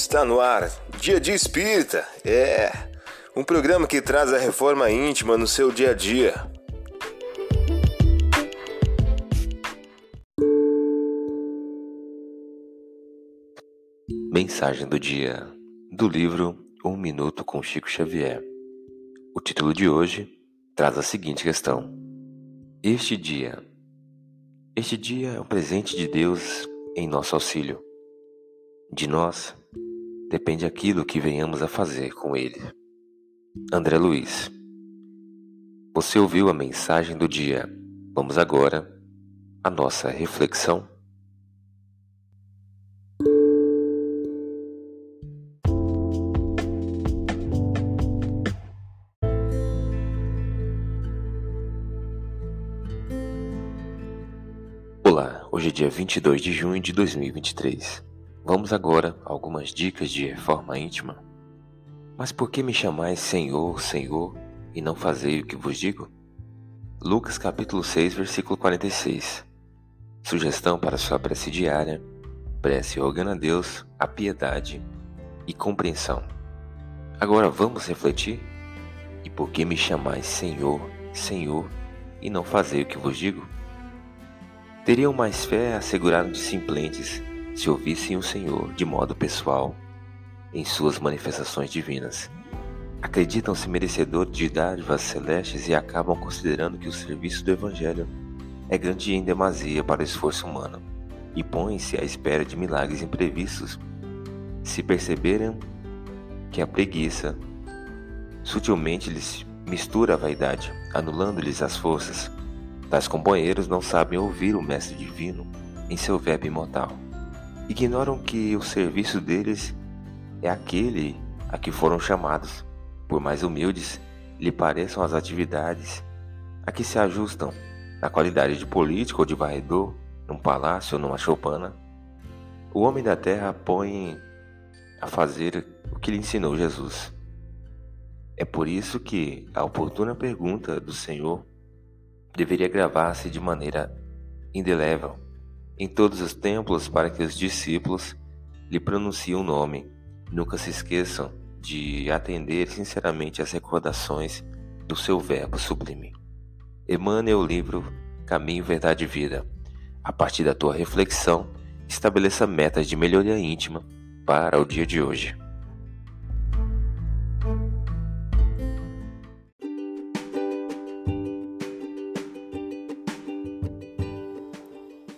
Está no ar, Dia de Espírita. É um programa que traz a reforma íntima no seu dia a dia. Mensagem do dia do livro Um Minuto com Chico Xavier. O título de hoje traz a seguinte questão: Este dia. Este dia é um presente de Deus em nosso auxílio. De nós depende aquilo que venhamos a fazer com ele. André Luiz. Você ouviu a mensagem do dia. Vamos agora à nossa reflexão. Olá, hoje é dia 22 de junho de 2023. Vamos agora a algumas dicas de reforma íntima. Mas por que me chamais Senhor, Senhor, e não fazei o que vos digo? Lucas capítulo 6, versículo 46. Sugestão para sua prece diária: prece rogando a Deus a piedade e compreensão. Agora vamos refletir? E por que me chamais Senhor, Senhor, e não fazei o que vos digo? Teriam mais fé assegurado de simplentes se ouvissem o Senhor de modo pessoal em suas manifestações divinas. Acreditam-se merecedores de dádivas celestes e acabam considerando que o serviço do Evangelho é grande em demasia para o esforço humano e põem-se à espera de milagres imprevistos. Se perceberem que a preguiça sutilmente lhes mistura a vaidade, anulando-lhes as forças, tais companheiros não sabem ouvir o Mestre Divino em seu verbo imortal ignoram que o serviço deles é aquele a que foram chamados, por mais humildes lhe pareçam as atividades a que se ajustam na qualidade de político ou de varredor, num palácio ou numa choupana. O homem da terra põe a fazer o que lhe ensinou Jesus. É por isso que a oportuna pergunta do Senhor deveria gravar-se de maneira indelével em todos os templos para que os discípulos lhe pronunciem o nome. Nunca se esqueçam de atender sinceramente às recordações do seu verbo sublime. Emane o livro Caminho, Verdade e Vida. A partir da tua reflexão, estabeleça metas de melhoria íntima para o dia de hoje.